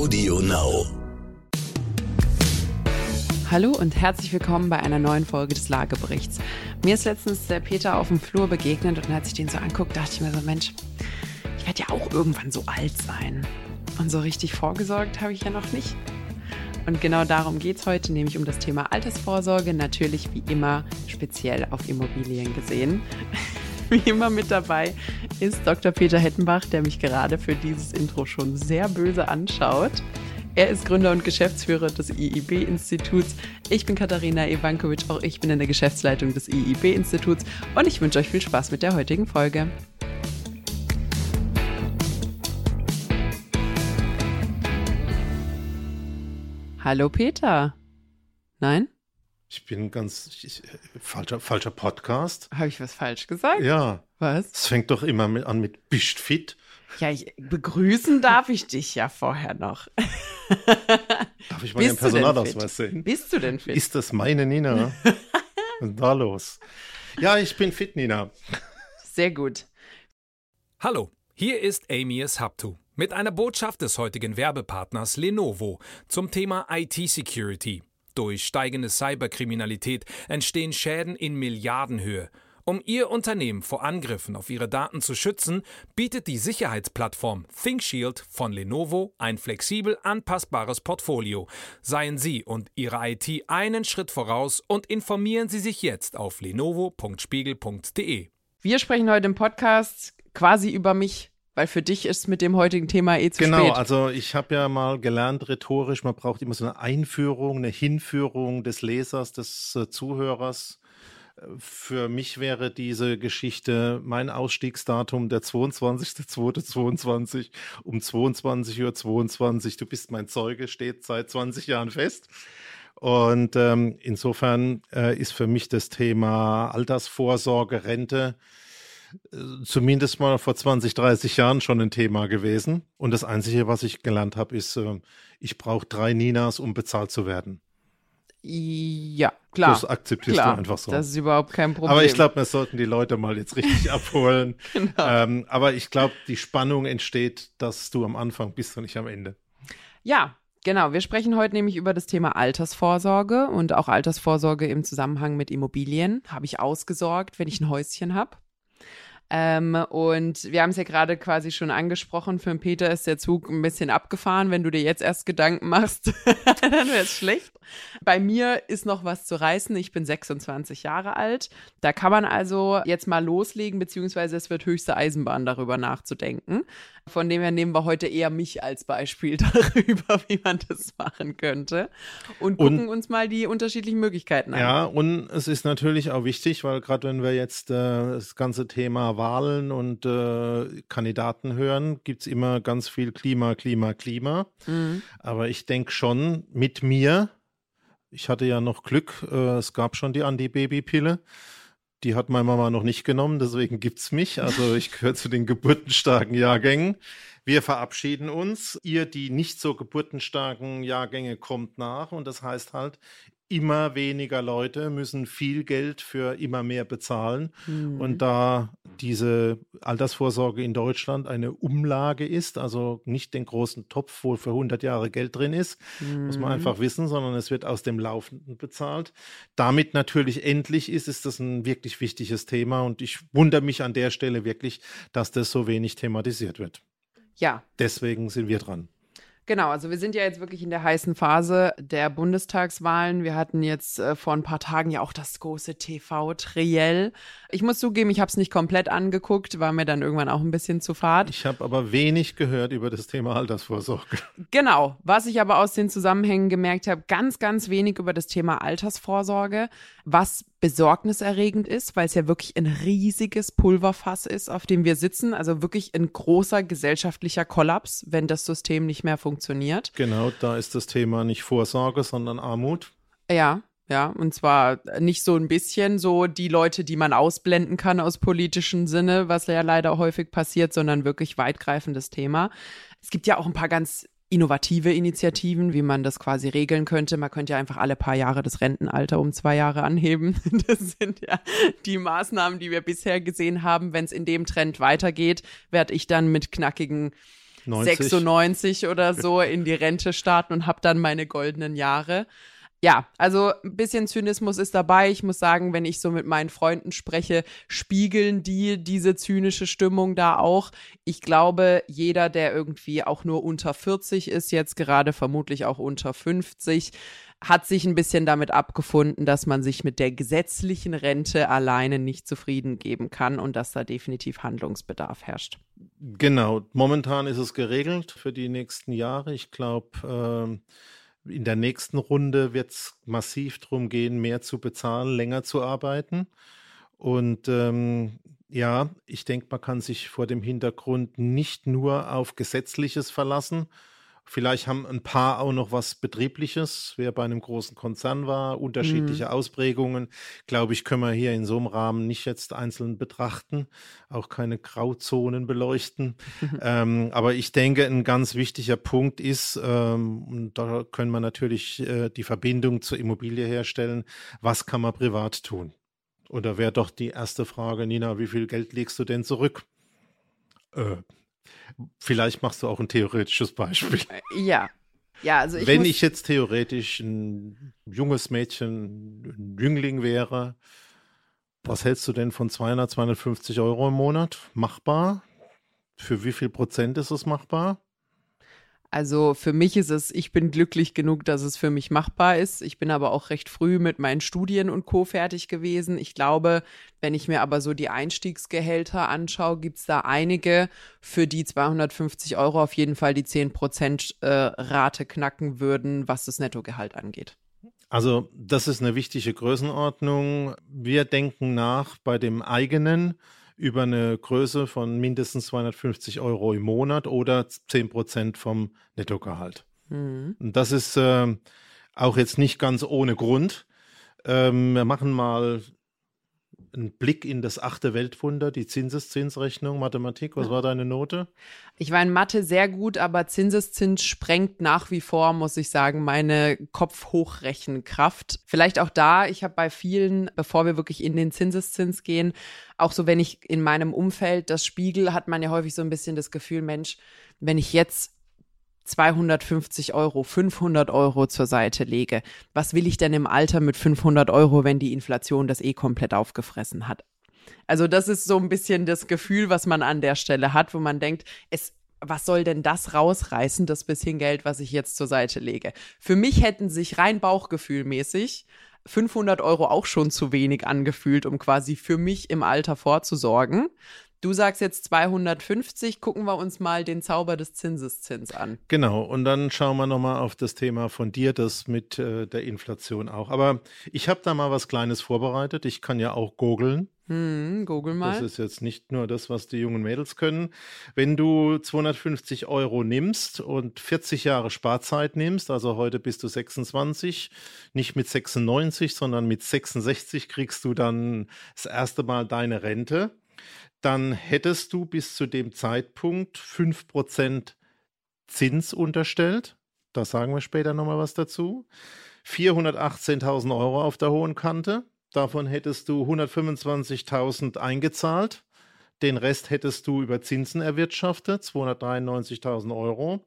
Audio Now. Hallo und herzlich willkommen bei einer neuen Folge des Lageberichts. Mir ist letztens der Peter auf dem Flur begegnet und als ich den so angucke, dachte ich mir so, Mensch, ich werde ja auch irgendwann so alt sein. Und so richtig vorgesorgt habe ich ja noch nicht. Und genau darum geht es heute, nämlich um das Thema Altersvorsorge, natürlich wie immer speziell auf Immobilien gesehen. Wie immer mit dabei ist Dr. Peter Hettenbach, der mich gerade für dieses Intro schon sehr böse anschaut. Er ist Gründer und Geschäftsführer des IIB-Instituts. Ich bin Katharina Ivankovic, auch ich bin in der Geschäftsleitung des IIB-Instituts und ich wünsche euch viel Spaß mit der heutigen Folge. Hallo Peter. Nein? Ich bin ganz ich, falscher, falscher Podcast. Habe ich was falsch gesagt? Ja. Was? Es fängt doch immer mit, an mit Bist fit. Ja, ich, begrüßen darf ich dich ja vorher noch. Darf ich mal Ihren Personalausweis sehen? Bist du denn fit? Ist das meine Nina? Was ist da los? Ja, ich bin fit, Nina. Sehr gut. Hallo, hier ist Amy Haptu mit einer Botschaft des heutigen Werbepartners Lenovo zum Thema IT-Security. Durch steigende Cyberkriminalität entstehen Schäden in Milliardenhöhe. Um Ihr Unternehmen vor Angriffen auf Ihre Daten zu schützen, bietet die Sicherheitsplattform ThinkShield von Lenovo ein flexibel anpassbares Portfolio. Seien Sie und Ihre IT einen Schritt voraus und informieren Sie sich jetzt auf lenovo.spiegel.de. Wir sprechen heute im Podcast quasi über mich weil für dich ist mit dem heutigen Thema eh zu genau, spät. Genau, also ich habe ja mal gelernt rhetorisch, man braucht immer so eine Einführung, eine Hinführung des Lesers, des äh, Zuhörers. Für mich wäre diese Geschichte mein Ausstiegsdatum der 22.02.22 um 22.22 Uhr. 22. Du bist mein Zeuge, steht seit 20 Jahren fest. Und ähm, insofern äh, ist für mich das Thema Altersvorsorge, Rente zumindest mal vor 20, 30 Jahren schon ein Thema gewesen. Und das Einzige, was ich gelernt habe, ist, äh, ich brauche drei Ninas, um bezahlt zu werden. Ja, klar. Das akzeptierst klar, du einfach so. Das ist überhaupt kein Problem. Aber ich glaube, wir sollten die Leute mal jetzt richtig abholen. genau. ähm, aber ich glaube, die Spannung entsteht, dass du am Anfang bist und nicht am Ende. Ja, Genau, wir sprechen heute nämlich über das Thema Altersvorsorge und auch Altersvorsorge im Zusammenhang mit Immobilien. Habe ich ausgesorgt, wenn ich ein Häuschen habe? Ähm, und wir haben es ja gerade quasi schon angesprochen, für den Peter ist der Zug ein bisschen abgefahren. Wenn du dir jetzt erst Gedanken machst, dann wäre es schlecht. Bei mir ist noch was zu reißen. Ich bin 26 Jahre alt. Da kann man also jetzt mal loslegen, beziehungsweise es wird höchste Eisenbahn darüber nachzudenken. Von dem her nehmen wir heute eher mich als Beispiel darüber, wie man das machen könnte. Und gucken und, uns mal die unterschiedlichen Möglichkeiten an. Ja, und es ist natürlich auch wichtig, weil gerade wenn wir jetzt äh, das ganze Thema Wahlen und äh, Kandidaten hören, gibt es immer ganz viel Klima, Klima, Klima. Mhm. Aber ich denke schon mit mir, ich hatte ja noch Glück, äh, es gab schon die Anti-Baby-Pille. Die hat meine Mama noch nicht genommen, deswegen gibt es mich. Also ich gehöre zu den geburtenstarken Jahrgängen. Wir verabschieden uns. Ihr, die nicht so geburtenstarken Jahrgänge, kommt nach. Und das heißt halt, immer weniger Leute müssen viel Geld für immer mehr bezahlen. Mhm. Und da diese Altersvorsorge in Deutschland eine Umlage ist, also nicht den großen Topf, wo für 100 Jahre Geld drin ist, mhm. muss man einfach wissen, sondern es wird aus dem Laufenden bezahlt. Damit natürlich endlich ist, ist das ein wirklich wichtiges Thema und ich wundere mich an der Stelle wirklich, dass das so wenig thematisiert wird. Ja. Deswegen sind wir dran. Genau, also wir sind ja jetzt wirklich in der heißen Phase der Bundestagswahlen. Wir hatten jetzt äh, vor ein paar Tagen ja auch das große TV-Triell. Ich muss zugeben, ich habe es nicht komplett angeguckt, war mir dann irgendwann auch ein bisschen zu fad. Ich habe aber wenig gehört über das Thema Altersvorsorge. Genau, was ich aber aus den Zusammenhängen gemerkt habe, ganz, ganz wenig über das Thema Altersvorsorge, was besorgniserregend ist, weil es ja wirklich ein riesiges Pulverfass ist, auf dem wir sitzen. Also wirklich ein großer gesellschaftlicher Kollaps, wenn das System nicht mehr funktioniert. Genau, da ist das Thema nicht Vorsorge, sondern Armut. Ja, ja, und zwar nicht so ein bisschen so die Leute, die man ausblenden kann aus politischem Sinne, was ja leider häufig passiert, sondern wirklich weitgreifendes Thema. Es gibt ja auch ein paar ganz innovative Initiativen, wie man das quasi regeln könnte. Man könnte ja einfach alle paar Jahre das Rentenalter um zwei Jahre anheben. Das sind ja die Maßnahmen, die wir bisher gesehen haben. Wenn es in dem Trend weitergeht, werde ich dann mit knackigen 90. 96 oder so in die Rente starten und habe dann meine goldenen Jahre ja, also ein bisschen Zynismus ist dabei. Ich muss sagen, wenn ich so mit meinen Freunden spreche, spiegeln die diese zynische Stimmung da auch. Ich glaube, jeder, der irgendwie auch nur unter 40 ist, jetzt gerade vermutlich auch unter 50, hat sich ein bisschen damit abgefunden, dass man sich mit der gesetzlichen Rente alleine nicht zufrieden geben kann und dass da definitiv Handlungsbedarf herrscht. Genau, momentan ist es geregelt für die nächsten Jahre. Ich glaube, äh in der nächsten Runde wird es massiv darum gehen, mehr zu bezahlen, länger zu arbeiten. Und ähm, ja, ich denke, man kann sich vor dem Hintergrund nicht nur auf Gesetzliches verlassen, Vielleicht haben ein paar auch noch was Betriebliches, wer bei einem großen Konzern war, unterschiedliche mhm. Ausprägungen. Glaube ich, können wir hier in so einem Rahmen nicht jetzt einzeln betrachten, auch keine Grauzonen beleuchten. ähm, aber ich denke, ein ganz wichtiger Punkt ist, ähm, und da können wir natürlich äh, die Verbindung zur Immobilie herstellen, was kann man privat tun? Oder wäre doch die erste Frage, Nina, wie viel Geld legst du denn zurück? Äh, Vielleicht machst du auch ein theoretisches Beispiel. Äh, ja. Ja, also ich Wenn ich jetzt theoretisch ein junges Mädchen, ein Jüngling wäre, was hältst du denn von 200, 250 Euro im Monat? Machbar? Für wie viel Prozent ist es machbar? Also für mich ist es, ich bin glücklich genug, dass es für mich machbar ist. Ich bin aber auch recht früh mit meinen Studien und Co. fertig gewesen. Ich glaube, wenn ich mir aber so die Einstiegsgehälter anschaue, gibt's da einige, für die 250 Euro auf jeden Fall die 10% äh, knacken würden, was das Nettogehalt angeht. Also das ist eine wichtige Größenordnung. Wir denken nach bei dem eigenen über eine Größe von mindestens 250 Euro im Monat oder 10 Prozent vom Nettogehalt. Mhm. Und das ist äh, auch jetzt nicht ganz ohne Grund. Ähm, wir machen mal ein Blick in das achte Weltwunder, die Zinseszinsrechnung, Mathematik. Was war deine Note? Ich war in Mathe sehr gut, aber Zinseszins sprengt nach wie vor, muss ich sagen, meine Kopfhochrechenkraft. Vielleicht auch da, ich habe bei vielen, bevor wir wirklich in den Zinseszins gehen, auch so, wenn ich in meinem Umfeld das spiegel, hat man ja häufig so ein bisschen das Gefühl, Mensch, wenn ich jetzt 250 Euro, 500 Euro zur Seite lege, was will ich denn im Alter mit 500 Euro, wenn die Inflation das eh komplett aufgefressen hat? Also das ist so ein bisschen das Gefühl, was man an der Stelle hat, wo man denkt, es, was soll denn das rausreißen, das bisschen Geld, was ich jetzt zur Seite lege? Für mich hätten sich rein Bauchgefühlmäßig 500 Euro auch schon zu wenig angefühlt, um quasi für mich im Alter vorzusorgen. Du sagst jetzt 250, gucken wir uns mal den Zauber des Zinseszins an. Genau, und dann schauen wir nochmal auf das Thema von dir, das mit äh, der Inflation auch. Aber ich habe da mal was Kleines vorbereitet. Ich kann ja auch googeln. Hm, google mal. Das ist jetzt nicht nur das, was die jungen Mädels können. Wenn du 250 Euro nimmst und 40 Jahre Sparzeit nimmst, also heute bist du 26, nicht mit 96, sondern mit 66 kriegst du dann das erste Mal deine Rente dann hättest du bis zu dem Zeitpunkt 5% Zins unterstellt. Da sagen wir später nochmal was dazu. 418.000 Euro auf der hohen Kante. Davon hättest du 125.000 eingezahlt. Den Rest hättest du über Zinsen erwirtschaftet, 293.000 Euro.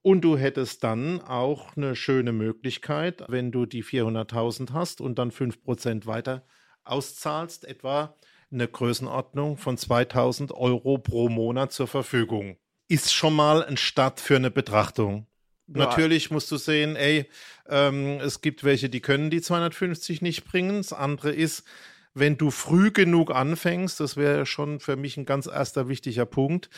Und du hättest dann auch eine schöne Möglichkeit, wenn du die 400.000 hast und dann 5% weiter auszahlst, etwa eine Größenordnung von 2000 Euro pro Monat zur Verfügung. Ist schon mal ein Start für eine Betrachtung. Ja. Natürlich musst du sehen, ey, ähm, es gibt welche, die können die 250 nicht bringen. Das andere ist, wenn du früh genug anfängst, das wäre schon für mich ein ganz erster wichtiger Punkt,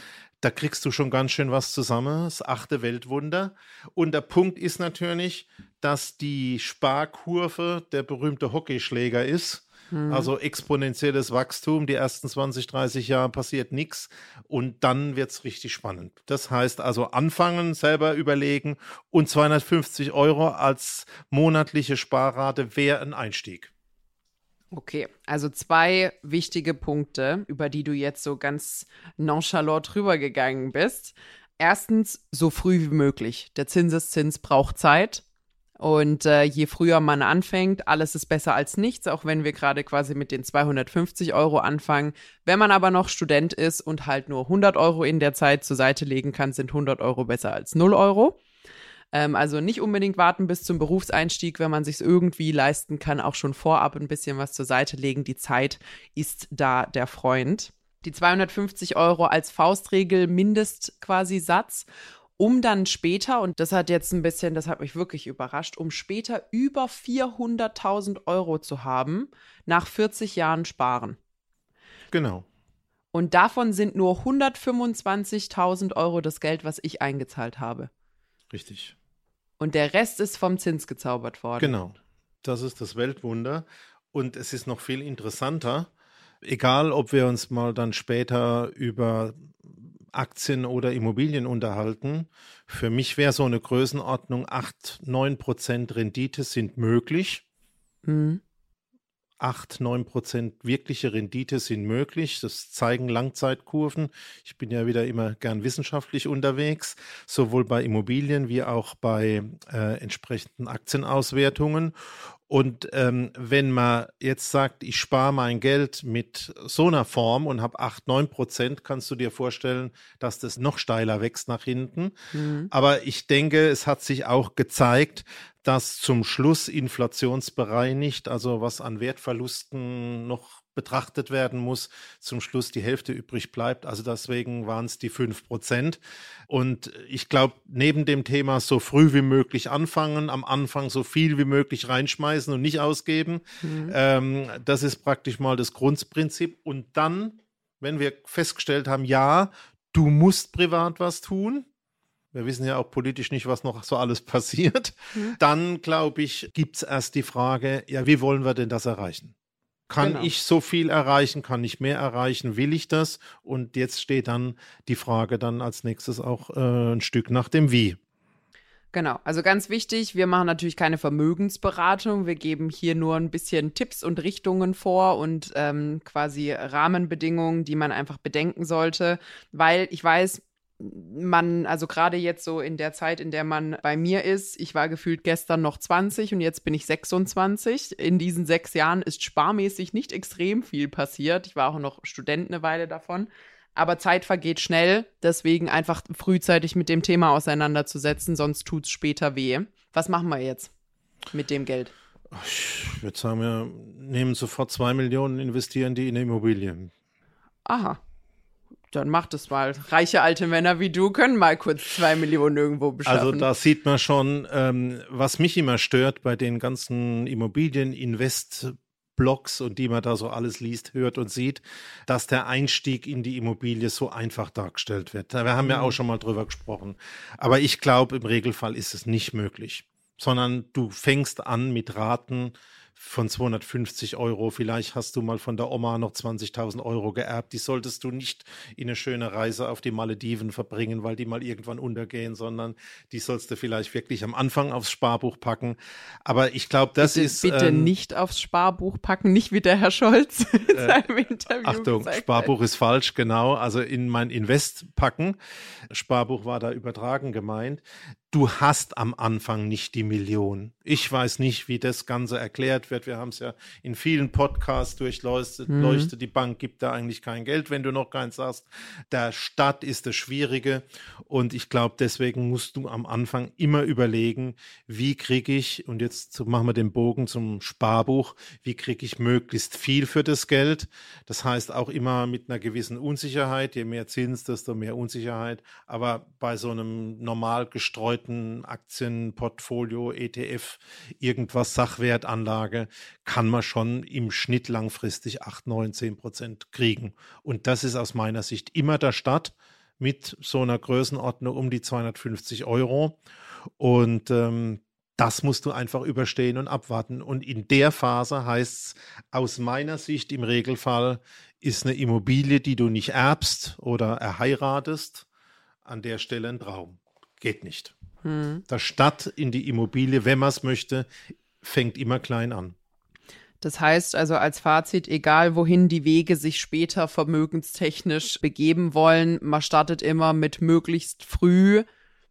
da kriegst du schon ganz schön was zusammen, das achte Weltwunder. Und der Punkt ist natürlich, dass die Sparkurve der berühmte Hockeyschläger ist. Mhm. Also exponentielles Wachstum, die ersten 20, 30 Jahre passiert nichts und dann wird es richtig spannend. Das heißt also anfangen, selber überlegen und 250 Euro als monatliche Sparrate wäre ein Einstieg. Okay, also zwei wichtige Punkte, über die du jetzt so ganz nonchalant drüber gegangen bist. Erstens, so früh wie möglich. Der Zinseszins braucht Zeit. Und äh, je früher man anfängt, alles ist besser als nichts, auch wenn wir gerade quasi mit den 250 Euro anfangen. Wenn man aber noch Student ist und halt nur 100 Euro in der Zeit zur Seite legen kann, sind 100 Euro besser als 0 Euro. Ähm, also nicht unbedingt warten bis zum Berufseinstieg, wenn man sich irgendwie leisten kann, auch schon vorab ein bisschen was zur Seite legen. Die Zeit ist da der Freund. Die 250 Euro als Faustregel Mindest quasi Satz um dann später, und das hat jetzt ein bisschen, das hat mich wirklich überrascht, um später über 400.000 Euro zu haben, nach 40 Jahren sparen. Genau. Und davon sind nur 125.000 Euro das Geld, was ich eingezahlt habe. Richtig. Und der Rest ist vom Zins gezaubert worden. Genau. Das ist das Weltwunder. Und es ist noch viel interessanter, egal ob wir uns mal dann später über Aktien oder Immobilien unterhalten. Für mich wäre so eine Größenordnung 8, 9 Prozent Rendite sind möglich. Mhm. 8, 9 Prozent wirkliche Rendite sind möglich. Das zeigen Langzeitkurven. Ich bin ja wieder immer gern wissenschaftlich unterwegs, sowohl bei Immobilien wie auch bei äh, entsprechenden Aktienauswertungen. Und ähm, wenn man jetzt sagt, ich spare mein Geld mit so einer Form und habe 8, 9 Prozent, kannst du dir vorstellen, dass das noch steiler wächst nach hinten. Mhm. Aber ich denke, es hat sich auch gezeigt, dass zum Schluss inflationsbereinigt, also was an Wertverlusten noch betrachtet werden muss, zum Schluss die Hälfte übrig bleibt. Also deswegen waren es die fünf Prozent. Und ich glaube, neben dem Thema so früh wie möglich anfangen, am Anfang so viel wie möglich reinschmeißen und nicht ausgeben, mhm. ähm, das ist praktisch mal das Grundprinzip. Und dann, wenn wir festgestellt haben, ja, du musst privat was tun, wir wissen ja auch politisch nicht, was noch so alles passiert. Mhm. Dann, glaube ich, gibt es erst die Frage, ja, wie wollen wir denn das erreichen? Kann genau. ich so viel erreichen? Kann ich mehr erreichen? Will ich das? Und jetzt steht dann die Frage dann als nächstes auch äh, ein Stück nach dem Wie. Genau, also ganz wichtig, wir machen natürlich keine Vermögensberatung. Wir geben hier nur ein bisschen Tipps und Richtungen vor und ähm, quasi Rahmenbedingungen, die man einfach bedenken sollte, weil ich weiß, man, also gerade jetzt so in der Zeit, in der man bei mir ist, ich war gefühlt gestern noch 20 und jetzt bin ich 26. In diesen sechs Jahren ist sparmäßig nicht extrem viel passiert. Ich war auch noch Student eine Weile davon. Aber Zeit vergeht schnell, deswegen einfach frühzeitig mit dem Thema auseinanderzusetzen, sonst tut es später weh. Was machen wir jetzt mit dem Geld? Ich würde sagen, wir nehmen sofort zwei Millionen, investieren die in Immobilien. Aha, dann macht es mal. Reiche alte Männer wie du können mal kurz zwei Millionen irgendwo beschaffen. Also da sieht man schon, ähm, was mich immer stört bei den ganzen Immobilien-Invest- Blogs und die man da so alles liest, hört und sieht, dass der Einstieg in die Immobilie so einfach dargestellt wird. Wir haben ja auch mhm. schon mal drüber gesprochen. Aber ich glaube, im Regelfall ist es nicht möglich, sondern du fängst an mit Raten von 250 Euro. Vielleicht hast du mal von der Oma noch 20.000 Euro geerbt. Die solltest du nicht in eine schöne Reise auf die Malediven verbringen, weil die mal irgendwann untergehen, sondern die sollst du vielleicht wirklich am Anfang aufs Sparbuch packen. Aber ich glaube, das bitte, ist. Bitte ähm, nicht aufs Sparbuch packen, nicht wie der Herr Scholz in äh, seinem Interview. Achtung, Sparbuch hat. ist falsch, genau. Also in mein Invest packen. Sparbuch war da übertragen gemeint du hast am Anfang nicht die Million. Ich weiß nicht, wie das Ganze erklärt wird. Wir haben es ja in vielen Podcasts durchleuchtet. Mhm. Die Bank gibt da eigentlich kein Geld, wenn du noch keins hast. Der Stadt ist das Schwierige. Und ich glaube, deswegen musst du am Anfang immer überlegen, wie kriege ich, und jetzt machen wir den Bogen zum Sparbuch, wie kriege ich möglichst viel für das Geld. Das heißt auch immer mit einer gewissen Unsicherheit. Je mehr Zins, desto mehr Unsicherheit. Aber bei so einem normal gestreuten breiten Aktienportfolio, ETF, irgendwas Sachwertanlage, kann man schon im Schnitt langfristig 8, 9, 10 Prozent kriegen. Und das ist aus meiner Sicht immer der Start mit so einer Größenordnung um die 250 Euro. Und ähm, das musst du einfach überstehen und abwarten. Und in der Phase heißt es aus meiner Sicht im Regelfall, ist eine Immobilie, die du nicht erbst oder erheiratest, an der Stelle ein Traum. Geht nicht. Hm. Der Stadt in die Immobilie, wenn man es möchte, fängt immer klein an. Das heißt also als Fazit, egal wohin die Wege sich später vermögenstechnisch begeben wollen, man startet immer mit möglichst früh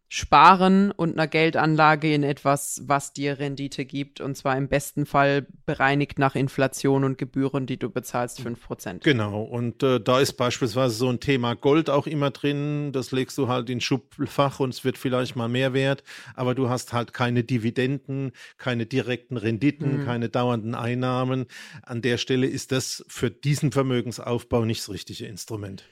Sparen und einer Geldanlage in etwas, was dir Rendite gibt. Und zwar im besten Fall bereinigt nach Inflation und Gebühren, die du bezahlst, 5%. Genau. Und äh, da ist beispielsweise so ein Thema Gold auch immer drin. Das legst du halt in Schubfach und es wird vielleicht mal mehr wert. Aber du hast halt keine Dividenden, keine direkten Renditen, mhm. keine dauernden Einnahmen. An der Stelle ist das für diesen Vermögensaufbau nicht das richtige Instrument.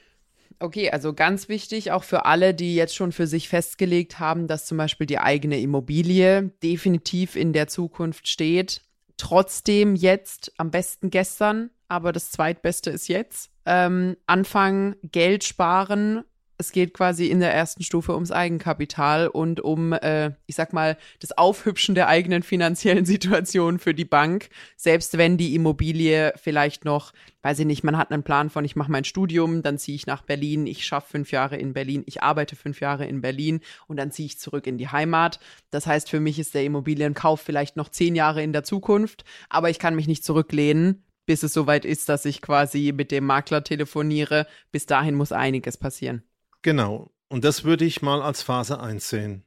Okay, also ganz wichtig, auch für alle, die jetzt schon für sich festgelegt haben, dass zum Beispiel die eigene Immobilie definitiv in der Zukunft steht. Trotzdem jetzt, am besten gestern, aber das zweitbeste ist jetzt. Ähm, anfangen, Geld sparen, es geht quasi in der ersten Stufe ums Eigenkapital und um, äh, ich sag mal, das Aufhübschen der eigenen finanziellen Situation für die Bank. Selbst wenn die Immobilie vielleicht noch, weiß ich nicht, man hat einen Plan von, ich mache mein Studium, dann ziehe ich nach Berlin, ich schaffe fünf Jahre in Berlin, ich arbeite fünf Jahre in Berlin und dann ziehe ich zurück in die Heimat. Das heißt, für mich ist der Immobilienkauf vielleicht noch zehn Jahre in der Zukunft, aber ich kann mich nicht zurücklehnen, bis es soweit ist, dass ich quasi mit dem Makler telefoniere. Bis dahin muss einiges passieren. Genau. Und das würde ich mal als Phase 1 sehen.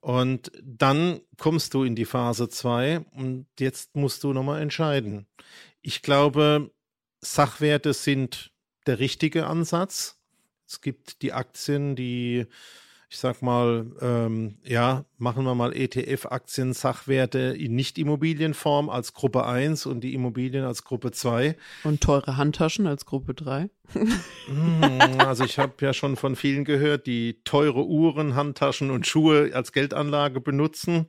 Und dann kommst du in die Phase 2 und jetzt musst du nochmal entscheiden. Ich glaube, Sachwerte sind der richtige Ansatz. Es gibt die Aktien, die ich sag mal, ähm, ja, machen wir mal ETF-Aktien, Sachwerte in Nicht-Immobilienform als Gruppe 1 und die Immobilien als Gruppe 2. Und teure Handtaschen als Gruppe 3. Hm, also ich habe ja schon von vielen gehört, die teure Uhren, Handtaschen und Schuhe als Geldanlage benutzen.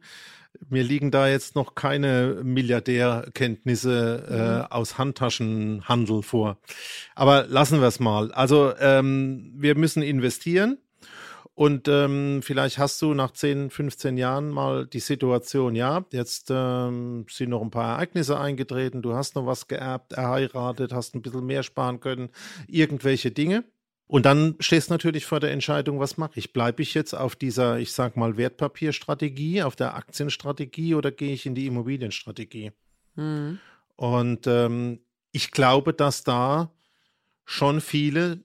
Mir liegen da jetzt noch keine Milliardärkenntnisse äh, mhm. aus Handtaschenhandel vor. Aber lassen wir es mal. Also ähm, wir müssen investieren. Und ähm, vielleicht hast du nach 10, 15 Jahren mal die Situation, ja, jetzt ähm, sind noch ein paar Ereignisse eingetreten, du hast noch was geerbt, erheiratet, hast ein bisschen mehr sparen können, irgendwelche Dinge. Und dann stehst du natürlich vor der Entscheidung, was mache ich? Bleibe ich jetzt auf dieser, ich sag mal, Wertpapierstrategie, auf der Aktienstrategie oder gehe ich in die Immobilienstrategie? Mhm. Und ähm, ich glaube, dass da schon viele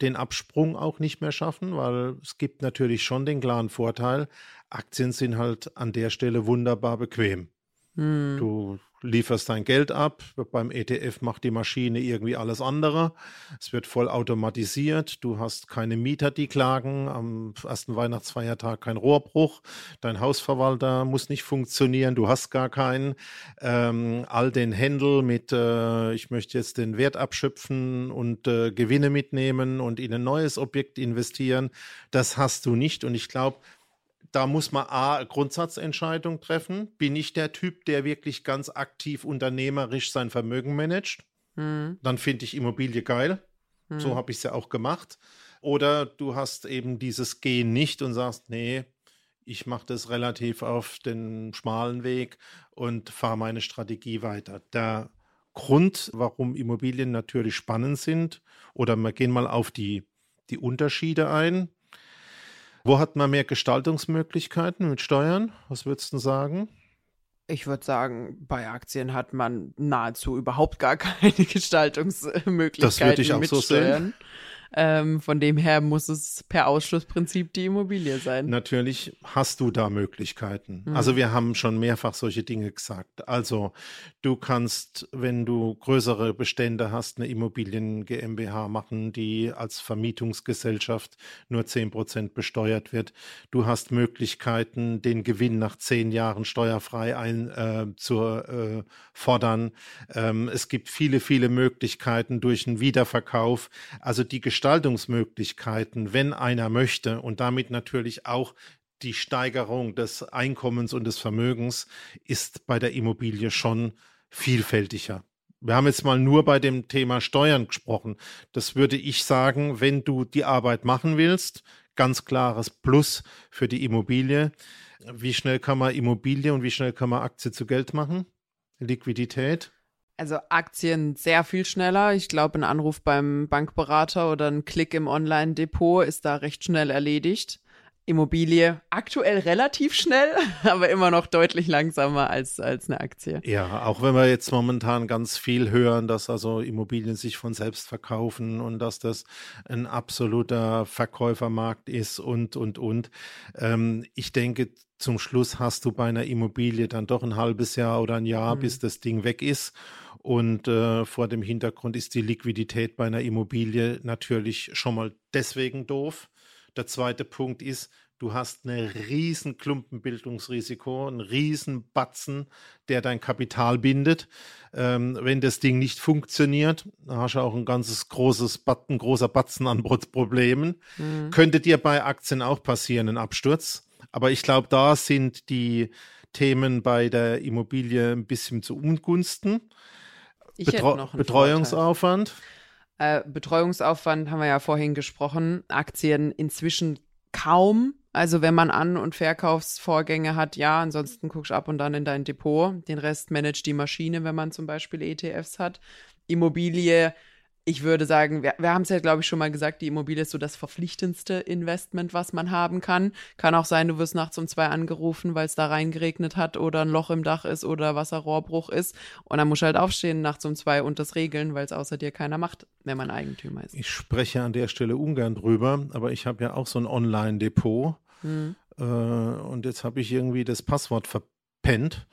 den Absprung auch nicht mehr schaffen, weil es gibt natürlich schon den klaren Vorteil, Aktien sind halt an der Stelle wunderbar bequem. Hm. Du lieferst dein Geld ab. Beim ETF macht die Maschine irgendwie alles andere. Es wird voll automatisiert. Du hast keine Mieter, die klagen. Am ersten Weihnachtsfeiertag kein Rohrbruch. Dein Hausverwalter muss nicht funktionieren. Du hast gar keinen. Ähm, all den Händel mit, äh, ich möchte jetzt den Wert abschöpfen und äh, Gewinne mitnehmen und in ein neues Objekt investieren. Das hast du nicht. Und ich glaube, da muss man A, Grundsatzentscheidung treffen. Bin ich der Typ, der wirklich ganz aktiv unternehmerisch sein Vermögen managt? Mhm. Dann finde ich Immobilie geil. Mhm. So habe ich es ja auch gemacht. Oder du hast eben dieses Gehen nicht und sagst, nee, ich mache das relativ auf den schmalen Weg und fahre meine Strategie weiter. Der Grund, warum Immobilien natürlich spannend sind, oder wir gehen mal auf die, die Unterschiede ein. Wo hat man mehr Gestaltungsmöglichkeiten mit Steuern? Was würdest du sagen? Ich würde sagen, bei Aktien hat man nahezu überhaupt gar keine Gestaltungsmöglichkeiten. Das würde ich auch mit so Steuern. sehen. Ähm, von dem her muss es per Ausschlussprinzip die Immobilie sein. Natürlich hast du da Möglichkeiten. Mhm. Also wir haben schon mehrfach solche Dinge gesagt. Also du kannst, wenn du größere Bestände hast, eine Immobilien GmbH machen, die als Vermietungsgesellschaft nur 10% besteuert wird. Du hast Möglichkeiten, den Gewinn nach zehn Jahren steuerfrei ein, äh, zu äh, fordern. Ähm, es gibt viele, viele Möglichkeiten durch einen Wiederverkauf. Also die Gestaltungsmöglichkeiten, wenn einer möchte und damit natürlich auch die Steigerung des Einkommens und des Vermögens ist bei der Immobilie schon vielfältiger. Wir haben jetzt mal nur bei dem Thema Steuern gesprochen. Das würde ich sagen, wenn du die Arbeit machen willst, ganz klares Plus für die Immobilie. Wie schnell kann man Immobilie und wie schnell kann man Aktie zu Geld machen? Liquidität? Also Aktien sehr viel schneller. Ich glaube, ein Anruf beim Bankberater oder ein Klick im Online-Depot ist da recht schnell erledigt. Immobilie aktuell relativ schnell, aber immer noch deutlich langsamer als, als eine Aktie. Ja, auch wenn wir jetzt momentan ganz viel hören, dass also Immobilien sich von selbst verkaufen und dass das ein absoluter Verkäufermarkt ist und, und, und. Ähm, ich denke, zum Schluss hast du bei einer Immobilie dann doch ein halbes Jahr oder ein Jahr, mhm. bis das Ding weg ist. Und äh, vor dem Hintergrund ist die Liquidität bei einer Immobilie natürlich schon mal deswegen doof der zweite Punkt ist, du hast ein riesen Klumpenbildungsrisiko, einen riesen Batzen, der dein Kapital bindet. Ähm, wenn das Ding nicht funktioniert, dann hast du auch ein ganzes großes Batzen, großer Batzen an Problemen. Mhm. Könnte dir bei Aktien auch passieren, ein Absturz. Aber ich glaube, da sind die Themen bei der Immobilie ein bisschen zu Ungunsten. Betreu Betreuungsaufwand. Äh, Betreuungsaufwand haben wir ja vorhin gesprochen. Aktien inzwischen kaum. Also wenn man An- und Verkaufsvorgänge hat, ja, ansonsten guckst du ab und an in dein Depot. Den Rest managt die Maschine, wenn man zum Beispiel ETFs hat. Immobilie ich würde sagen, wir, wir haben es ja, glaube ich, schon mal gesagt, die Immobilie ist so das verpflichtendste Investment, was man haben kann. Kann auch sein, du wirst nachts um zwei angerufen, weil es da reingeregnet hat oder ein Loch im Dach ist oder Wasserrohrbruch ist. Und dann musst du halt aufstehen nachts um zwei und das regeln, weil es außer dir keiner macht, wenn man Eigentümer ist. Ich spreche an der Stelle ungern drüber, aber ich habe ja auch so ein Online-Depot. Hm. Äh, und jetzt habe ich irgendwie das Passwort verpennt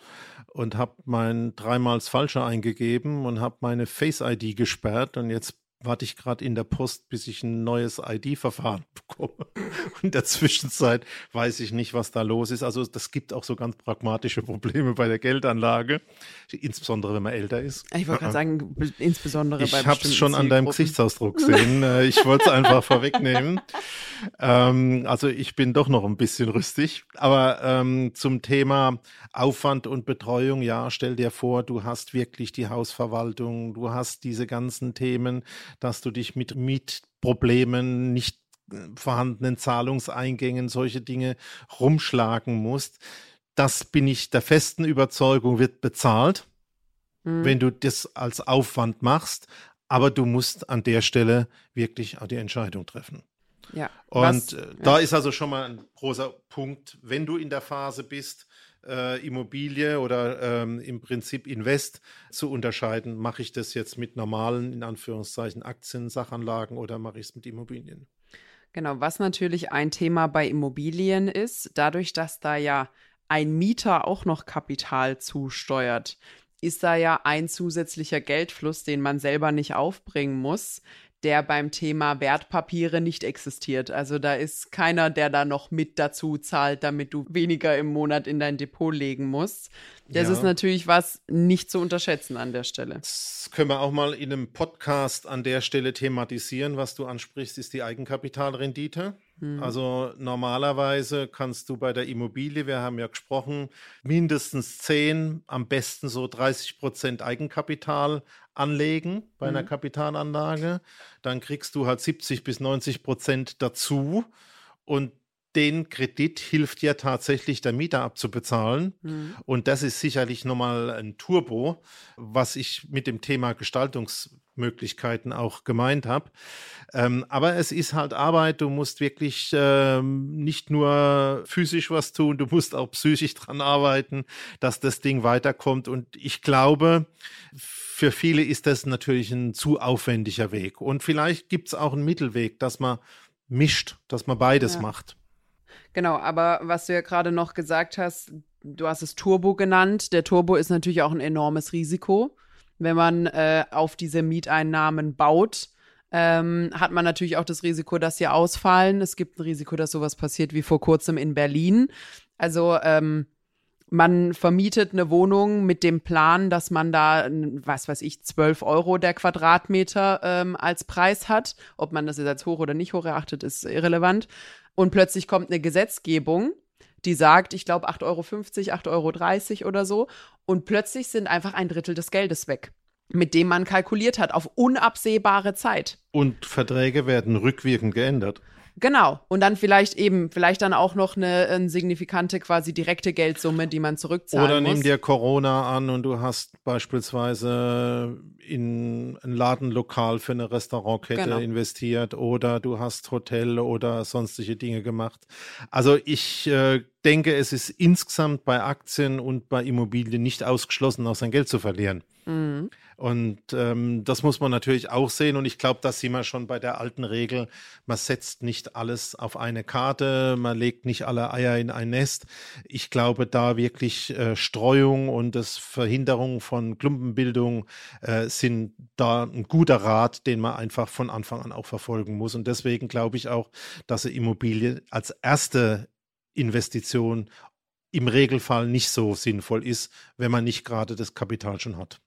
und habe mein dreimals Falscher eingegeben und habe meine Face-ID gesperrt und jetzt warte ich gerade in der Post, bis ich ein neues ID-Verfahren bekomme. Und in der Zwischenzeit weiß ich nicht, was da los ist. Also das gibt auch so ganz pragmatische Probleme bei der Geldanlage, insbesondere wenn man älter ist. Ich wollte gerade sagen, insbesondere ich bei Ich habe es schon an deinem Gesichtsausdruck gesehen. Äh, ich wollte es einfach vorwegnehmen. Ähm, also ich bin doch noch ein bisschen rüstig. Aber ähm, zum Thema Aufwand und Betreuung, ja, stell dir vor, du hast wirklich die Hausverwaltung, du hast diese ganzen Themen, dass du dich mit Mietproblemen, nicht äh, vorhandenen Zahlungseingängen, solche Dinge rumschlagen musst. Das bin ich der festen Überzeugung, wird bezahlt, mhm. wenn du das als Aufwand machst. Aber du musst an der Stelle wirklich auch die Entscheidung treffen. Ja. Und Was, äh, da ja. ist also schon mal ein großer Punkt, wenn du in der Phase bist, äh, Immobilie oder ähm, im Prinzip Invest zu unterscheiden. Mache ich das jetzt mit normalen, in Anführungszeichen, Aktien, Sachanlagen oder mache ich es mit Immobilien? Genau, was natürlich ein Thema bei Immobilien ist, dadurch, dass da ja ein Mieter auch noch Kapital zusteuert, ist da ja ein zusätzlicher Geldfluss, den man selber nicht aufbringen muss, der beim Thema Wertpapiere nicht existiert. Also da ist keiner, der da noch mit dazu zahlt, damit du weniger im Monat in dein Depot legen musst. Das ja. ist natürlich was nicht zu unterschätzen an der Stelle. Das können wir auch mal in einem Podcast an der Stelle thematisieren. Was du ansprichst, ist die Eigenkapitalrendite. Hm. Also normalerweise kannst du bei der Immobilie, wir haben ja gesprochen, mindestens 10, am besten so 30 Prozent Eigenkapital anlegen bei einer mhm. Kapitalanlage. Dann kriegst du halt 70 bis 90 Prozent dazu. Und den Kredit hilft ja tatsächlich der Mieter abzubezahlen. Mhm. Und das ist sicherlich nochmal ein Turbo, was ich mit dem Thema Gestaltungsmöglichkeiten auch gemeint habe. Ähm, aber es ist halt Arbeit. Du musst wirklich ähm, nicht nur physisch was tun, du musst auch psychisch dran arbeiten, dass das Ding weiterkommt. Und ich glaube, für viele ist das natürlich ein zu aufwendiger Weg. Und vielleicht gibt es auch einen Mittelweg, dass man mischt, dass man beides ja. macht. Genau, aber was du ja gerade noch gesagt hast, du hast es Turbo genannt. Der Turbo ist natürlich auch ein enormes Risiko. Wenn man äh, auf diese Mieteinnahmen baut, ähm, hat man natürlich auch das Risiko, dass sie ausfallen. Es gibt ein Risiko, dass sowas passiert wie vor kurzem in Berlin. Also ähm, man vermietet eine Wohnung mit dem Plan, dass man da, was weiß ich, 12 Euro der Quadratmeter ähm, als Preis hat. Ob man das jetzt als hoch oder nicht hoch erachtet, ist irrelevant. Und plötzlich kommt eine Gesetzgebung, die sagt, ich glaube 8,50 Euro, 8,30 Euro oder so. Und plötzlich sind einfach ein Drittel des Geldes weg, mit dem man kalkuliert hat, auf unabsehbare Zeit. Und Verträge werden rückwirkend geändert. Genau. Und dann vielleicht eben, vielleicht dann auch noch eine, eine signifikante quasi direkte Geldsumme, die man zurückzahlen Oder muss. nimm dir Corona an und du hast beispielsweise in ein Ladenlokal für eine Restaurantkette Genau. investiert oder du hast Hotel oder sonstige Dinge gemacht. Also ich äh, denke, es ist insgesamt bei Aktien und bei Immobilien nicht ausgeschlossen, auch sein Geld zu verlieren. Mhm. Und ähm, das muss man natürlich auch sehen. Und ich glaube, da sind wir schon bei der alten Regel. Man setzt nicht alles auf eine Karte, man legt nicht alle Eier in ein Nest. Ich glaube, da wirklich äh, Streuung und das Verhinderung von Klumpenbildung äh, sind da ein guter Rat, den man einfach von Anfang an auch verfolgen muss. Und deswegen glaube ich auch, dass eine Immobilie als erste Investition im Regelfall nicht so sinnvoll ist, wenn man nicht gerade das Kapital schon hat.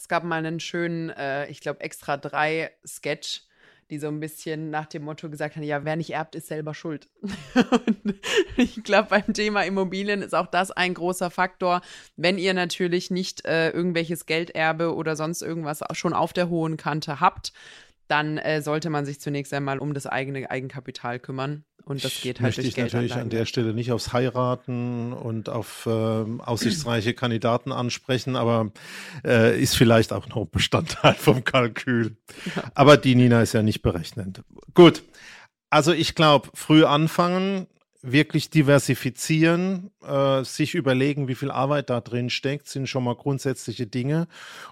Es gab mal einen schönen, äh, ich glaube, extra drei Sketch, die so ein bisschen nach dem Motto gesagt haben, ja, wer nicht erbt, ist selber schuld. Und ich glaube, beim Thema Immobilien ist auch das ein großer Faktor. Wenn ihr natürlich nicht äh, irgendwelches Gelderbe oder sonst irgendwas schon auf der hohen Kante habt, dann äh, sollte man sich zunächst einmal um das eigene Eigenkapital kümmern. Und das geht halt möchte durch ich natürlich an der Stelle nicht aufs Heiraten und auf ähm, aussichtsreiche Kandidaten ansprechen, aber äh, ist vielleicht auch noch Bestandteil vom Kalkül. Aber die Nina ist ja nicht berechnend. Gut, also ich glaube, früh anfangen, wirklich diversifizieren, äh, sich überlegen, wie viel Arbeit da drin steckt, sind schon mal grundsätzliche Dinge.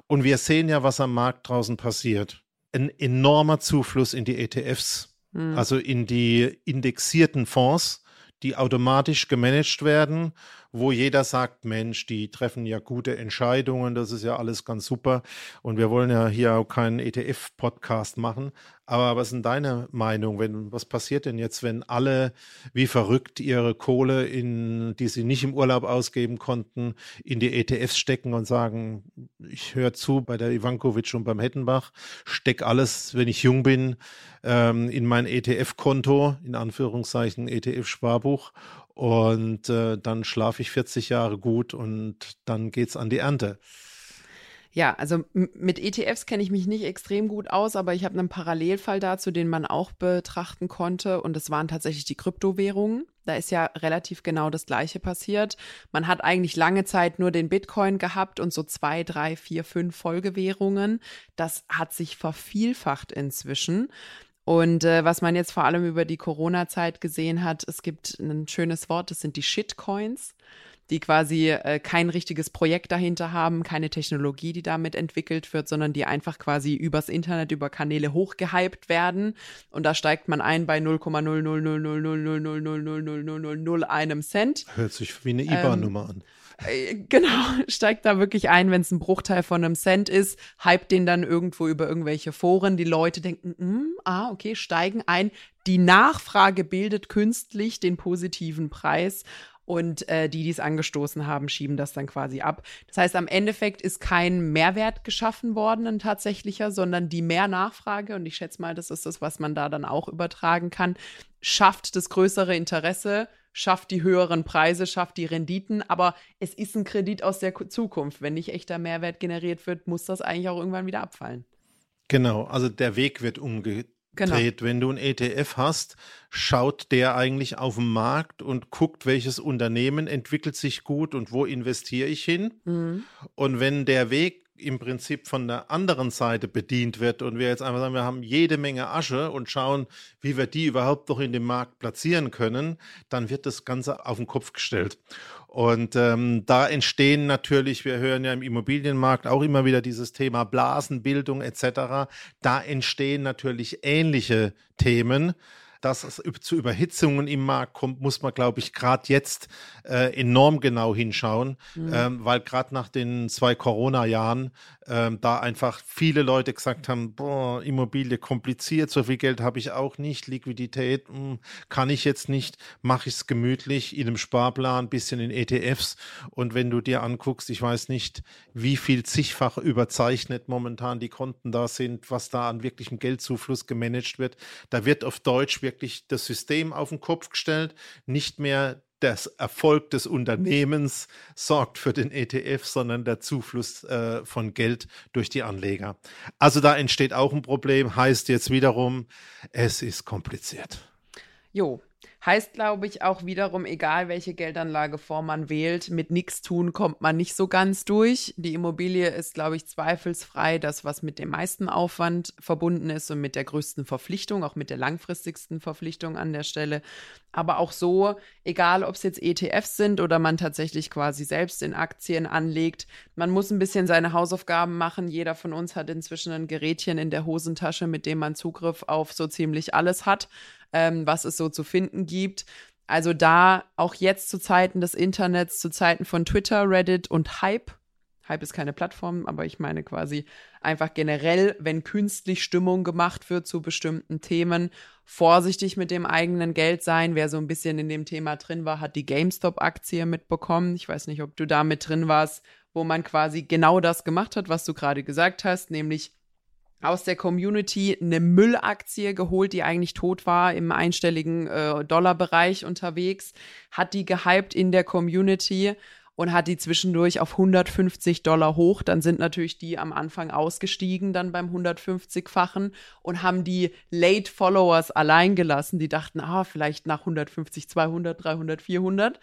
Und wir sehen ja, was am Markt draußen passiert. Ein enormer Zufluss in die ETFs also in die indexierten Fonds, die automatisch gemanagt werden, wo jeder sagt, Mensch, die treffen ja gute Entscheidungen, das ist ja alles ganz super. Und wir wollen ja hier auch keinen ETF-Podcast machen. Aber was ist deine Meinung? Wenn, was passiert denn jetzt, wenn alle wie verrückt ihre Kohle, in, die sie nicht im Urlaub ausgeben konnten, in die ETFs stecken und sagen, ich höre zu bei der Ivankovic und beim Hettenbach, steck alles, wenn ich jung bin, ähm, in mein ETF-Konto, in Anführungszeichen ETF-Sparbuch und äh, dann schlafe ich 40 Jahre gut und dann geht's an die Ernte. Ja, also mit ETFs kenne ich mich nicht extrem gut aus, aber ich habe einen Parallelfall dazu, den man auch betrachten konnte und das waren tatsächlich die Kryptowährungen. Da ist ja relativ genau das Gleiche passiert. Man hat eigentlich lange Zeit nur den Bitcoin gehabt und so zwei, drei, vier, fünf Folgewährungen. Das hat sich vervielfacht inzwischen. Und äh, was man jetzt vor allem über die Corona-Zeit gesehen hat, es gibt ein schönes Wort, das sind die Shitcoins, die quasi äh, kein richtiges Projekt dahinter haben, keine Technologie, die damit entwickelt wird, sondern die einfach quasi übers Internet, über Kanäle hochgehypt werden. Und da steigt man ein bei 0,0000000000000 einem Cent. Hört sich wie eine IBAN-Nummer an. Äh, Genau, steigt da wirklich ein, wenn es ein Bruchteil von einem Cent ist, hypt den dann irgendwo über irgendwelche Foren. Die Leute denken, "Hm, ah, okay, steigen ein. Die Nachfrage bildet künstlich den positiven Preis und äh, die, die es angestoßen haben, schieben das dann quasi ab. Das heißt, am Endeffekt ist kein Mehrwert geschaffen worden, ein tatsächlicher, sondern die Mehrnachfrage, und ich schätze mal, das ist das, was man da dann auch übertragen kann, schafft das größere Interesse, schafft die höheren Preise, schafft die Renditen, aber es ist ein Kredit aus der Ku- Zukunft. Wenn nicht echter Mehrwert generiert wird, muss das eigentlich auch irgendwann wieder abfallen. Genau, also der Weg wird umgedreht. Genau. Wenn du einen ETF hast, schaut der eigentlich auf den Markt und guckt, welches Unternehmen entwickelt sich gut und wo investiere ich hin. Mhm. Und wenn der Weg im Prinzip von der anderen Seite bedient wird und wir jetzt einfach sagen, wir haben jede Menge Asche und schauen, wie wir die überhaupt noch in dem Markt platzieren können, dann wird das Ganze auf den Kopf gestellt. Und ähm, da entstehen natürlich, wir hören ja im Immobilienmarkt auch immer wieder dieses Thema Blasenbildung etc. Da entstehen natürlich ähnliche Themen. Dass es zu Überhitzungen im Markt kommt, muss man, glaube ich, gerade jetzt äh, enorm genau hinschauen, ähm, weil gerade nach den zwei Corona-Jahren ähm, da einfach viele Leute gesagt haben, boah, Immobilie kompliziert, so viel Geld habe ich auch nicht, Liquidität mh, kann ich jetzt nicht, mache ich es gemütlich in einem Sparplan, bisschen in ETFs und wenn du dir anguckst, ich weiß nicht, wie viel zigfach überzeichnet momentan die Konten da sind, was da an wirklichem Geldzufluss gemanagt wird, da wird auf Deutsch wirklich das System auf den Kopf gestellt, nicht mehr das Erfolg des Unternehmens sorgt für den ETF, sondern der Zufluss äh, von Geld durch die Anleger. Also da entsteht auch ein Problem, heißt jetzt wiederum, es ist kompliziert. Jo, Heißt, glaube ich, auch wiederum, egal welche Geldanlageform man wählt, mit nichts tun kommt man nicht so ganz durch. Die Immobilie ist, glaube ich, zweifelsfrei das, was mit dem meisten Aufwand verbunden ist und mit der größten Verpflichtung, auch mit der langfristigsten Verpflichtung an der Stelle. Aber auch so, egal ob es jetzt ETFs sind oder man tatsächlich quasi selbst in Aktien anlegt, man muss ein bisschen seine Hausaufgaben machen. Jeder von uns hat inzwischen ein Gerätchen in der Hosentasche, mit dem man Zugriff auf so ziemlich alles hat ähm, was es so zu finden gibt. Also da auch jetzt zu Zeiten des Internets, zu Zeiten von Twitter, Reddit und Hype. Hype ist keine Plattform, aber ich meine quasi einfach generell, wenn künstlich Stimmung gemacht wird zu bestimmten Themen, vorsichtig mit dem eigenen Geld sein. Wer so ein bisschen in dem Thema drin war, hat die GameStop-Aktie mitbekommen. Ich weiß nicht, ob du da mit drin warst, wo man quasi genau das gemacht hat, was du gerade gesagt hast, nämlich aus der Community eine Müllaktie geholt, die eigentlich tot war, im einstelligen äh, Dollarbereich unterwegs, hat die gehypt in der Community und hat die zwischendurch auf 150 Dollar hoch. Dann sind natürlich die am Anfang ausgestiegen, dann beim 150-fachen und haben die Late Followers allein gelassen. Die dachten, ah, vielleicht nach 150, 200, 300, 400.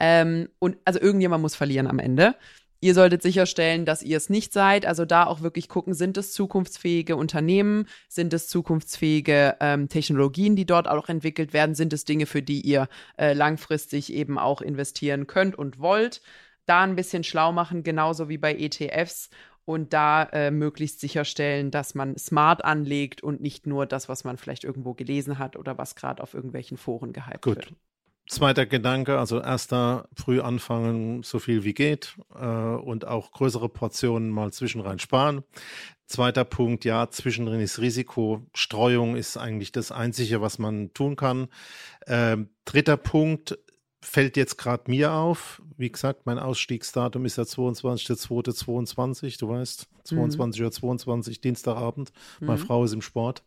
Ähm, und also irgendjemand muss verlieren am Ende. Ihr solltet sicherstellen, dass ihr es nicht seid. Also da auch wirklich gucken, sind es zukunftsfähige Unternehmen, sind es zukunftsfähige ähm, Technologien, die dort auch entwickelt werden, sind es Dinge, für die ihr äh, langfristig eben auch investieren könnt und wollt. Da ein bisschen schlau machen, genauso wie bei ETFs und da äh, möglichst sicherstellen, dass man smart anlegt und nicht nur das, was man vielleicht irgendwo gelesen hat oder was gerade auf irgendwelchen Foren gehypt Gut. wird. Zweiter Gedanke, also erster, früh anfangen, so viel wie geht äh, und auch größere Portionen mal zwischenrein sparen. Zweiter Punkt, ja, zwischendrin ist Risiko. Streuung ist eigentlich das Einzige, was man tun kann. Ähm, dritter Punkt, fällt jetzt gerade mir auf. Wie gesagt, mein Ausstiegsdatum ist ja 22.02.22, du weißt, 22 mhm. oder 22, Dienstagabend. Meine mhm. Frau ist im Sport.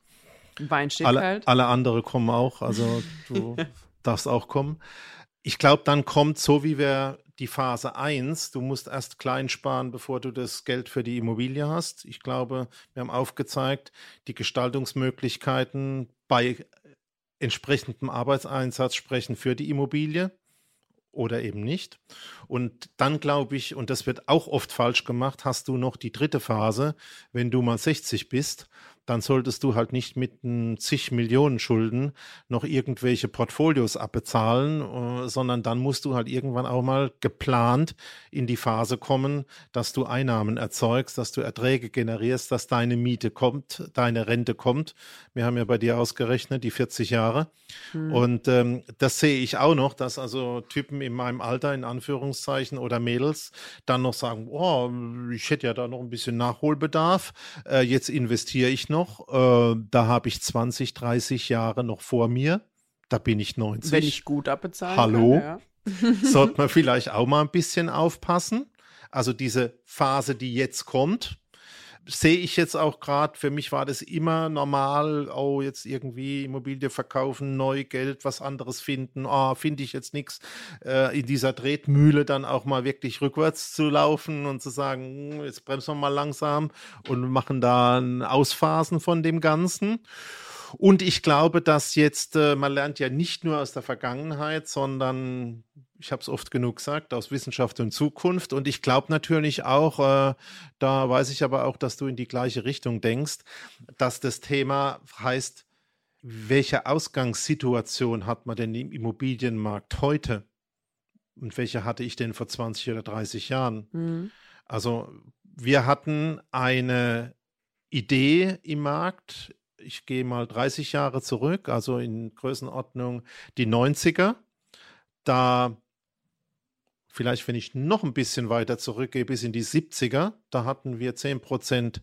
Wein steht alle, kalt. Alle andere kommen auch, also du darf es auch kommen. Ich glaube, dann kommt so wie wir die Phase 1, du musst erst klein sparen, bevor du das Geld für die Immobilie hast. Ich glaube, wir haben aufgezeigt, die Gestaltungsmöglichkeiten bei entsprechendem Arbeitseinsatz sprechen für die Immobilie oder eben nicht. Und dann glaube ich, und das wird auch oft falsch gemacht, hast du noch die dritte Phase, wenn du mal 60 bist dann solltest du halt nicht mit zig Millionen Schulden noch irgendwelche Portfolios abbezahlen, äh, sondern dann musst du halt irgendwann auch mal geplant in die Phase kommen, dass du Einnahmen erzeugst, dass du Erträge generierst, dass deine Miete kommt, deine Rente kommt. Wir haben ja bei dir ausgerechnet die 40 Jahre. Mhm. Und ähm, das sehe ich auch noch, dass also Typen in meinem Alter, in Anführungszeichen, oder Mädels dann noch sagen, oh, ich hätte ja da noch ein bisschen Nachholbedarf, äh, jetzt investiere ich noch. Äh, da habe ich 20, 30 Jahre noch vor mir. Da bin ich 90. Wenn ich gut abbezahlen Hallo. Kann, ja. Sollte man vielleicht auch mal ein bisschen aufpassen. Also diese Phase, die jetzt kommt, sehe ich jetzt auch gerade, für mich war das immer normal, oh, jetzt irgendwie Immobilie verkaufen, neu Geld, was anderes finden, oh, finde ich jetzt nichts, äh, in dieser Tretmühle dann auch mal wirklich rückwärts zu laufen und zu sagen, hm, jetzt bremsen wir mal langsam und machen da ein Ausphasen von dem Ganzen. Und ich glaube, dass jetzt, äh, man lernt ja nicht nur aus der Vergangenheit, sondern ich habe es oft genug gesagt, aus Wissenschaft und Zukunft. Und ich glaube natürlich auch, äh, da weiß ich aber auch, dass du in die gleiche Richtung denkst, dass das Thema heißt, welche Ausgangssituation hat man denn im Immobilienmarkt heute? Und welche hatte ich denn vor 20 oder 30 Jahren? Mhm. Also wir hatten eine Idee im Markt, ich gehe mal 30 Jahre zurück, also in Größenordnung die 90er. Da vielleicht, wenn ich noch ein bisschen weiter zurückgehe, bis in die 70er, da hatten wir 10%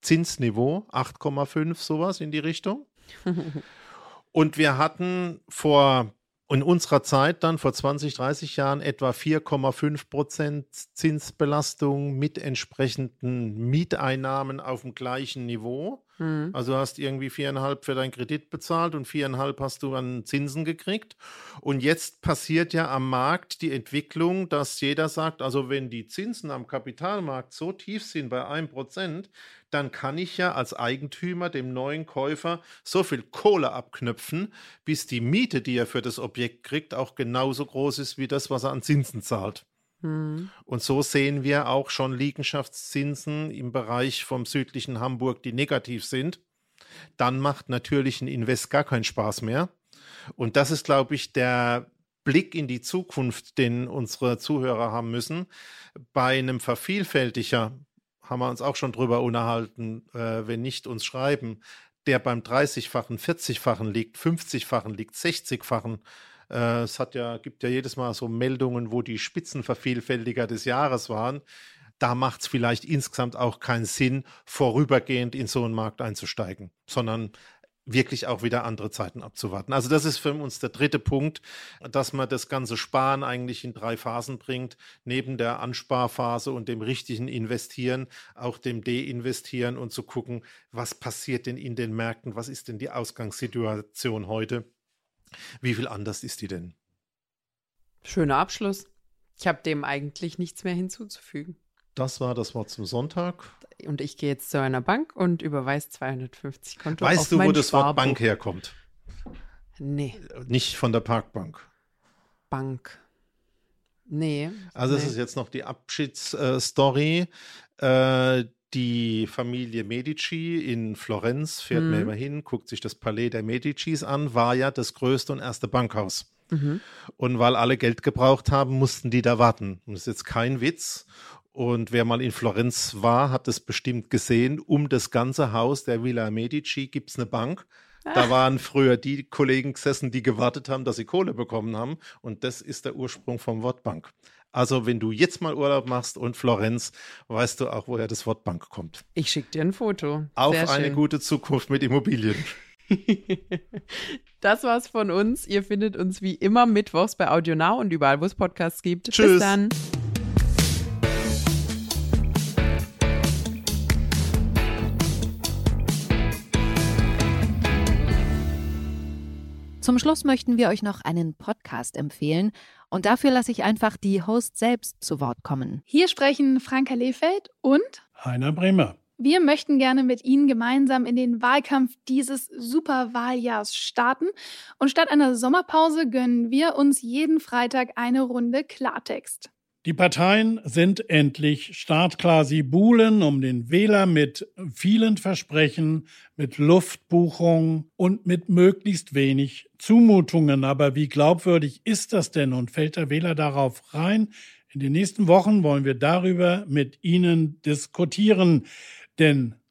Zinsniveau, 8,5 sowas in die Richtung. Und wir hatten vor, in unserer Zeit dann vor 20, 30 Jahren etwa 4,5% Zinsbelastung mit entsprechenden Mieteinnahmen auf dem gleichen Niveau. Mhm. Also du hast irgendwie viereinhalb für deinen Kredit bezahlt und viereinhalb hast du an Zinsen gekriegt. Und jetzt passiert ja am Markt die Entwicklung, dass jeder sagt, also wenn die Zinsen am Kapitalmarkt so tief sind bei einem Prozent, dann kann ich ja als Eigentümer dem neuen Käufer so viel Kohle abknöpfen, bis die Miete, die er für das Objekt kriegt, auch genauso groß ist wie das, was er an Zinsen zahlt. Mhm. Und so sehen wir auch schon Liegenschaftszinsen im Bereich vom südlichen Hamburg, die negativ sind. Dann macht natürlich ein Invest gar keinen Spaß mehr. Und das ist, glaube ich, der Blick in die Zukunft, den unsere Zuhörer haben müssen. Bei einem Vervielfältiger haben wir uns auch schon drüber unterhalten, äh, wenn nicht uns schreiben, der beim 30-fachen, 40-fachen liegt, 50-fachen liegt, 60-fachen. Äh, es hat ja, gibt ja jedes Mal so Meldungen, wo die Spitzenvervielfältiger des Jahres waren. Da macht es vielleicht insgesamt auch keinen Sinn, vorübergehend in so einen Markt einzusteigen, sondern wirklich auch wieder andere Zeiten abzuwarten. Also das ist für uns der dritte Punkt, dass man das ganze Sparen eigentlich in drei Phasen bringt, neben der Ansparphase und dem richtigen Investieren, auch dem Deinvestieren und zu gucken, was passiert denn in den Märkten, was ist denn die Ausgangssituation heute, wie viel anders ist die denn? Schöner Abschluss. Ich habe dem eigentlich nichts mehr hinzuzufügen. Das war das Wort zum Sonntag und ich gehe jetzt zu einer Bank und überweise 250 Konto. Weißt auf du, wo das Wort Bank herkommt? Nee. Nicht von der Parkbank. Bank. Nee. Also, nee. es ist jetzt noch die Abschiedsstory. Äh, die Familie Medici in Florenz fährt mhm. mir immer hin, guckt sich das Palais der Medicis an, war ja das größte und erste Bankhaus. Mhm. Und weil alle Geld gebraucht haben, mussten die da warten. Und das ist jetzt kein Witz. Und wer mal in Florenz war, hat es bestimmt gesehen. Um das ganze Haus der Villa Medici gibt es eine Bank. Da ah. waren früher die Kollegen gesessen, die gewartet haben, dass sie Kohle bekommen haben. Und das ist der Ursprung vom Wort Bank. Also, wenn du jetzt mal Urlaub machst und Florenz, weißt du auch, woher das Wort Bank kommt. Ich schicke dir ein Foto. Auf Sehr eine schön. gute Zukunft mit Immobilien. das war's von uns. Ihr findet uns wie immer mittwochs bei AudioNow und überall, wo es Podcasts gibt. Tschüss. Bis dann. Zum Schluss möchten wir euch noch einen Podcast empfehlen und dafür lasse ich einfach die Host selbst zu Wort kommen. Hier sprechen Franka Lehfeld und Heiner Bremer. Wir möchten gerne mit Ihnen gemeinsam in den Wahlkampf dieses Superwahljahrs starten. Und statt einer Sommerpause gönnen wir uns jeden Freitag eine Runde Klartext. Die Parteien sind endlich startklar. Sie buhlen um den Wähler mit vielen Versprechen, mit Luftbuchungen und mit möglichst wenig Zumutungen. Aber wie glaubwürdig ist das denn und fällt der Wähler darauf rein? In den nächsten Wochen wollen wir darüber mit Ihnen diskutieren. Denn